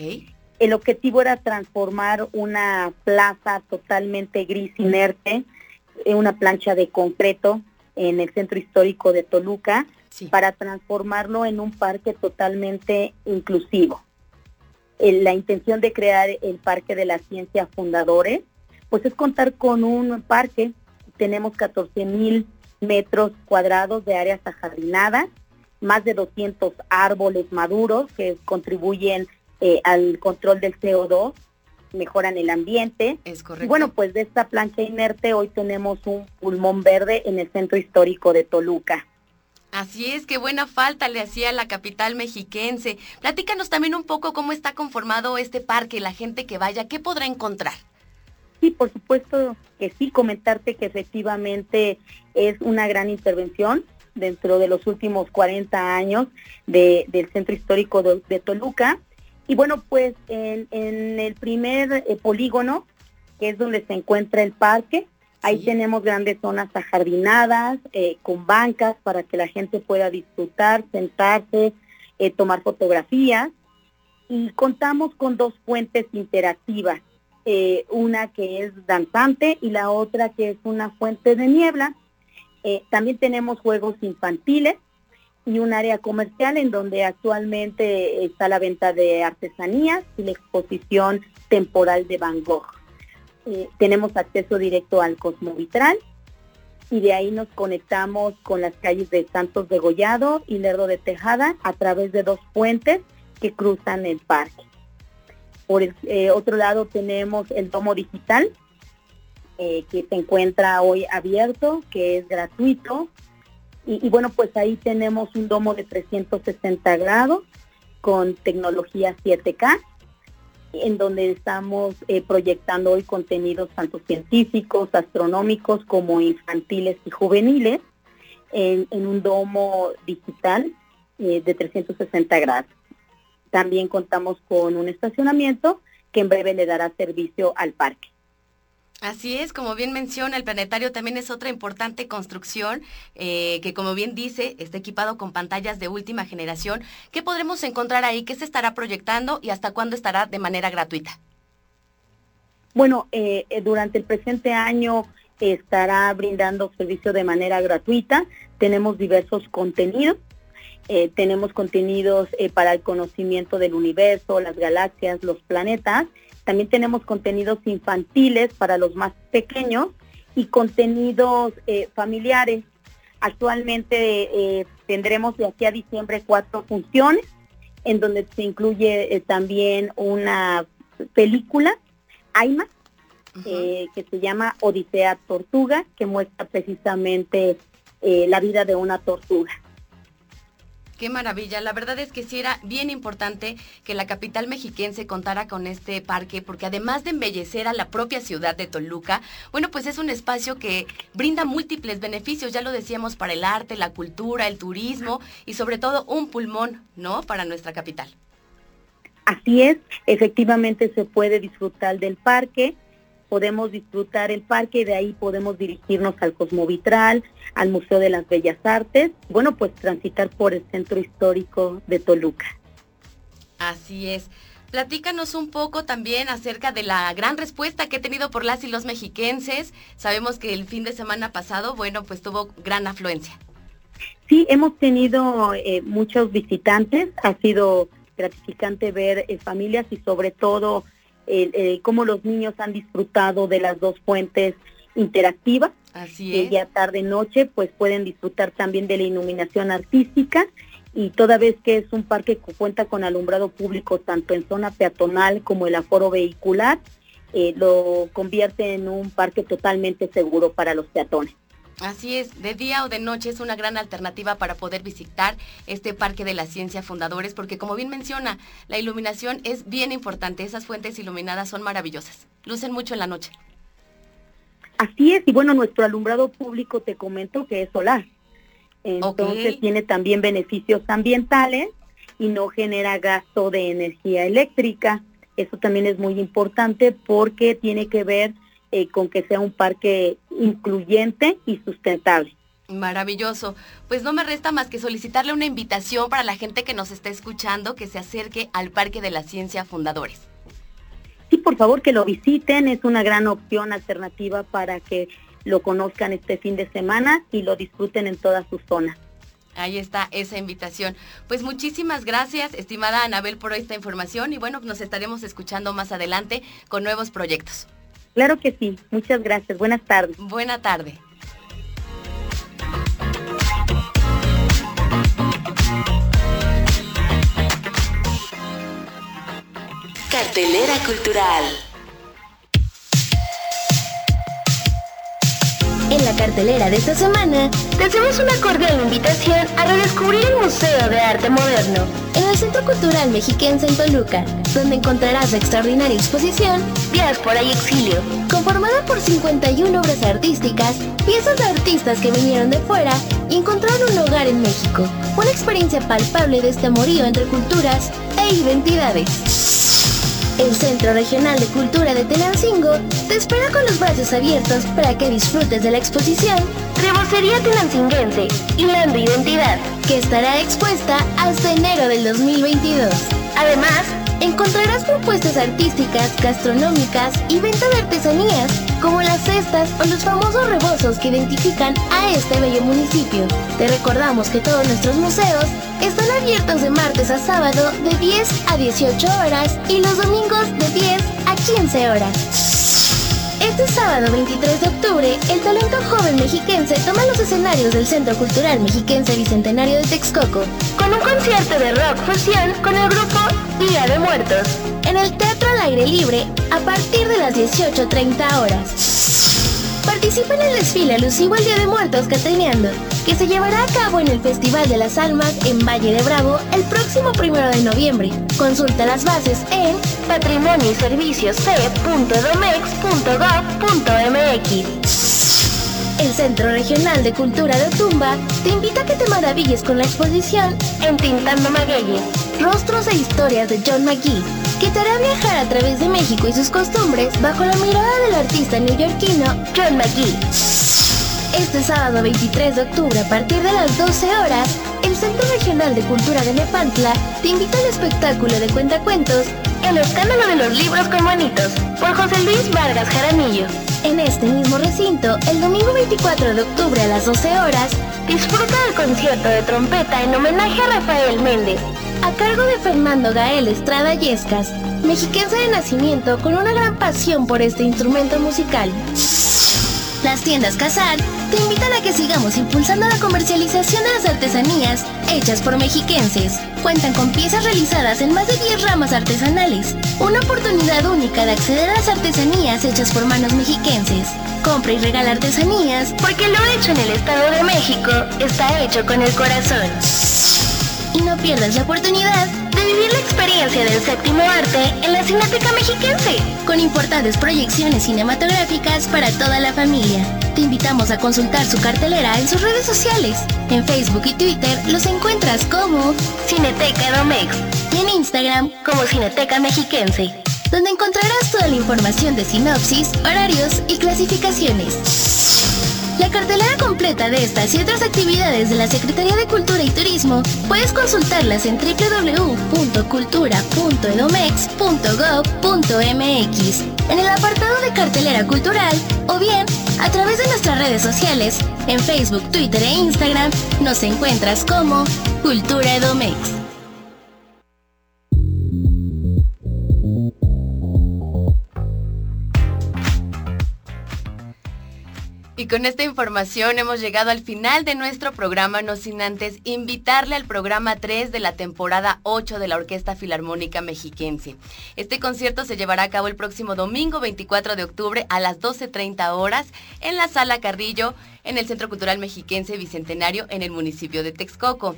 M: El objetivo era transformar una plaza totalmente gris inerte, en una plancha de concreto en el centro histórico de Toluca para transformarlo en un parque totalmente inclusivo. la intención de crear el Parque de la Ciencia Fundadores, pues es contar con un parque, tenemos 14 mil metros cuadrados de áreas ajardinadas, más de 200 árboles maduros que contribuyen eh, al control del CO2 mejoran el ambiente.
A: Es correcto.
M: bueno, pues de esta plancha inerte hoy tenemos un pulmón verde en el centro histórico de Toluca.
A: Así es, qué buena falta le hacía la capital mexiquense. Platícanos también un poco cómo está conformado este parque, la gente que vaya, ¿qué podrá encontrar?
M: Sí, por supuesto que sí, comentarte que efectivamente es una gran intervención dentro de los últimos 40 años del centro histórico de Toluca. Y bueno, pues en, el primer eh, polígono, que es donde se encuentra el parque, ahí tenemos grandes zonas ajardinadas, eh, con bancas para que la gente pueda disfrutar, sentarse, eh, tomar fotografías. Y contamos con dos fuentes interactivas, una que es danzante y la otra que es una fuente de niebla. también tenemos juegos infantiles y un área comercial en donde actualmente está la venta de artesanías y la exposición temporal de Van Gogh. Eh, tenemos acceso directo al Cosmovitral y de ahí nos conectamos con las calles de Santos de Gollado y Lerdo de Tejada a través de dos puentes que cruzan el parque. Por el eh, otro lado tenemos el domo digital, eh, que se encuentra hoy abierto, que es gratuito. Y, bueno, pues ahí tenemos un domo de 360 grados con tecnología 7K, en donde estamos eh, proyectando hoy contenidos tanto científicos, astronómicos, como infantiles y juveniles, en, un domo digital de 360 grados. También contamos con un estacionamiento que en breve le dará servicio al parque.
A: Así es, como bien menciona, el planetario también es otra importante construcción eh, que, como bien dice, está equipado con pantallas de última generación. ¿Qué podremos encontrar ahí? ¿Qué se estará proyectando y hasta cuándo estará de manera gratuita?
M: Bueno, eh, eh, durante el presente año estará brindando servicio de manera gratuita. Tenemos diversos contenidos eh, tenemos contenidos eh, para el conocimiento del universo, las galaxias, los planetas. También tenemos contenidos infantiles para los más pequeños y contenidos eh, familiares. Actualmente tendremos de aquí a diciembre cuatro funciones, en donde se incluye también una película, AIMA, que se llama Odisea Tortuga, que muestra precisamente la vida de una tortuga.
A: Qué maravilla. La verdad es que sí era bien importante que la capital mexiquense contara con este parque, porque además de embellecer a la propia ciudad de Toluca, bueno, pues es un espacio que brinda múltiples beneficios, ya lo decíamos, para el arte, la cultura, el turismo y sobre todo un pulmón, ¿no? Para nuestra capital.
M: Así es, efectivamente se puede disfrutar del parque, podemos disfrutar el parque y de ahí podemos dirigirnos al Cosmovitral, al Museo de las Bellas Artes, bueno, pues transitar por el centro histórico de Toluca.
A: Así es. Platícanos un poco también acerca de la gran respuesta que he tenido por las y los mexiquenses. Sabemos que el fin de semana pasado, bueno, pues tuvo gran afluencia.
M: Sí, hemos tenido eh, muchos visitantes. Ha sido gratificante ver eh, familias y sobre todo eh, cómo los niños han disfrutado de las dos fuentes interactivas.
A: Así es.
M: ya tarde noche pues pueden disfrutar también de la iluminación artística y toda vez que es un parque que cuenta con alumbrado público tanto en zona peatonal como el aforo vehicular, eh, lo convierte en un parque totalmente seguro para los peatones.
A: Así es, de día o de noche es una gran alternativa para poder visitar este Parque de la Ciencia Fundadores, porque como bien menciona, la iluminación es bien importante. Esas fuentes iluminadas son maravillosas, lucen mucho en la noche.
M: Así es, y bueno, nuestro alumbrado público te comento que es solar. Entonces tiene también beneficios ambientales y no genera gasto de energía eléctrica. Eso también es muy importante porque tiene que ver eh, con que sea un parque incluyente y sustentable.
A: Maravilloso. Pues no me resta más que solicitarle una invitación para la gente que nos está escuchando que se acerque al Parque de la Ciencia Fundadores.
M: Sí, por favor que lo visiten, es una gran opción alternativa para que lo conozcan este fin de semana y lo disfruten en toda su zona.
A: Ahí está esa invitación. Pues muchísimas gracias, estimada Anabel, por esta información y bueno, nos estaremos escuchando más adelante con nuevos proyectos.
M: Claro que sí. Muchas gracias. Buenas tardes.
A: Buena tarde.
B: Cartelera Cultural.
C: En la cartelera de esta semana, te hacemos una cordial invitación a redescubrir el Museo de Arte Moderno en el Centro Cultural Mexiquense en Toluca, donde encontrarás la extraordinaria exposición Diáspora y Exilio, conformada por 51 obras artísticas, piezas de artistas que vinieron de fuera y encontraron un hogar en México, una experiencia palpable de este amorío entre culturas e identidades. El Centro Regional de Cultura de Tenancingo te espera con los brazos abiertos para que disfrutes de la exposición Rebocería Tenancinguense, Hilando Identidad, que estará expuesta hasta enero del 2022. Además, encontrarás propuestas artísticas, gastronómicas y venta de artesanías, como las cestas o los famosos rebozos que identifican a este bello municipio. Te recordamos que todos nuestros museos están abiertos de martes a sábado de 10 a 18 horas y los domingos de 10 a 15 horas. Este sábado 23 de octubre, el talento joven mexiquense toma los escenarios del Centro Cultural Mexiquense Bicentenario de Texcoco con un concierto de rock fusión con el grupo Día de Muertos en el Teatro al Aire Libre a partir de las 18.30 horas. Participa en el desfile alusivo al Día de Muertos Catrineando, que se llevará a cabo en el Festival de las Almas en Valle de Bravo el próximo primero de noviembre. Consulta las bases en patrimonio y servicios El Centro Regional de Cultura de Otumba te invita a que te maravilles con la exposición Entintando Magueyes, Rostros e Historias de John McGee que te hará viajar a través de México y sus costumbres bajo la mirada del artista neoyorquino John McGee. Este sábado 23 de octubre a partir de las 12 horas, el Centro Regional de Cultura de Nepantla te invita al espectáculo de cuentacuentos El escándalo de los libros con manitos por José Luis Vargas Jaramillo. En este mismo recinto, el domingo 24 de octubre a las 12 horas, disfruta del concierto de trompeta en homenaje a Rafael Méndez, a cargo de Fernando Gael Estrada Yescas, mexiquense de nacimiento con una gran pasión por este instrumento musical. Las tiendas Casar te invitan a que sigamos impulsando la comercialización de las artesanías hechas por mexiquenses. Cuentan con piezas realizadas en más de 10 ramas artesanales. Una oportunidad única de acceder a las artesanías hechas por manos mexiquenses. Compra y regala artesanías porque lo hecho en el Estado de México está hecho con el corazón y no pierdas la oportunidad de vivir la experiencia del séptimo arte en la Cineteca Mexiquense, con importantes proyecciones cinematográficas para toda la familia. Te invitamos a consultar su cartelera en sus redes sociales. En Facebook y Twitter los encuentras como Cineteca Domex y en Instagram como Cineteca Mexiquense, donde encontrarás toda la información de sinopsis, horarios y clasificaciones. La cartelera completa de estas y otras actividades de la Secretaría de Cultura y Turismo puedes consultarlas en www.cultura.edomex.gov.mx en el apartado de cartelera cultural o bien a través de nuestras redes sociales. En Facebook, Twitter e Instagram nos encuentras como Cultura Edomex.
A: Y con esta información hemos llegado al final de nuestro programa, no sin antes invitarle al programa 3 de la temporada 8 de la Orquesta Filarmónica Mexiquense. Este concierto se llevará a cabo el próximo domingo 24 de octubre a las 12.30 horas en la Sala Carrillo, en el Centro Cultural Mexiquense Bicentenario, en el municipio de Texcoco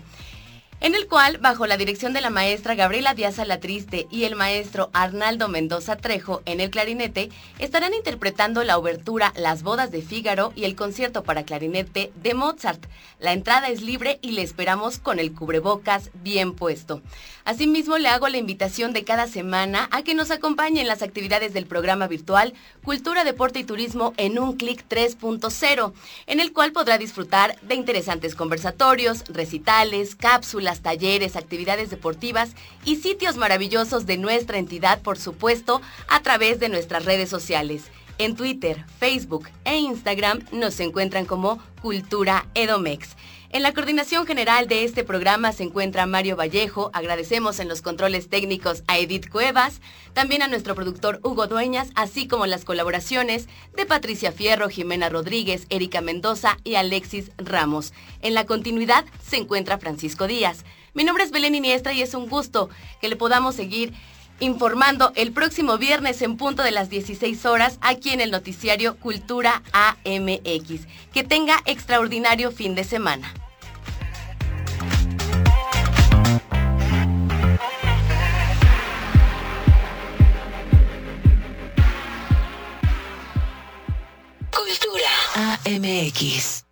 A: en el cual, bajo la dirección de la maestra Gabriela Díaz Alatriste y el maestro Arnaldo Mendoza Trejo en el clarinete, estarán interpretando la obertura Las bodas de Fígaro y el concierto para clarinete de Mozart. La entrada es libre y le esperamos con el cubrebocas bien puesto. Asimismo, le hago la invitación de cada semana a que nos acompañe en las actividades del programa virtual Cultura, Deporte y Turismo en un clic 3.0, en el cual podrá disfrutar de interesantes conversatorios, recitales, cápsulas, talleres, actividades deportivas y sitios maravillosos de nuestra entidad, por supuesto, a través de nuestras redes sociales. En Twitter, Facebook e Instagram nos encuentran como Cultura Edomex. En la coordinación general de este programa se encuentra Mario Vallejo. Agradecemos en los controles técnicos a Edith Cuevas, también a nuestro productor Hugo Dueñas, así como las colaboraciones de Patricia Fierro, Jimena Rodríguez, Erika Mendoza y Alexis Ramos. En la continuidad se encuentra Francisco Díaz. Mi nombre es Belén Iniestra y es un gusto que le podamos seguir informando el próximo viernes en punto de las 16 horas aquí en el noticiario Cultura AMX. Que tenga extraordinario fin de semana.
B: Cultura AMX.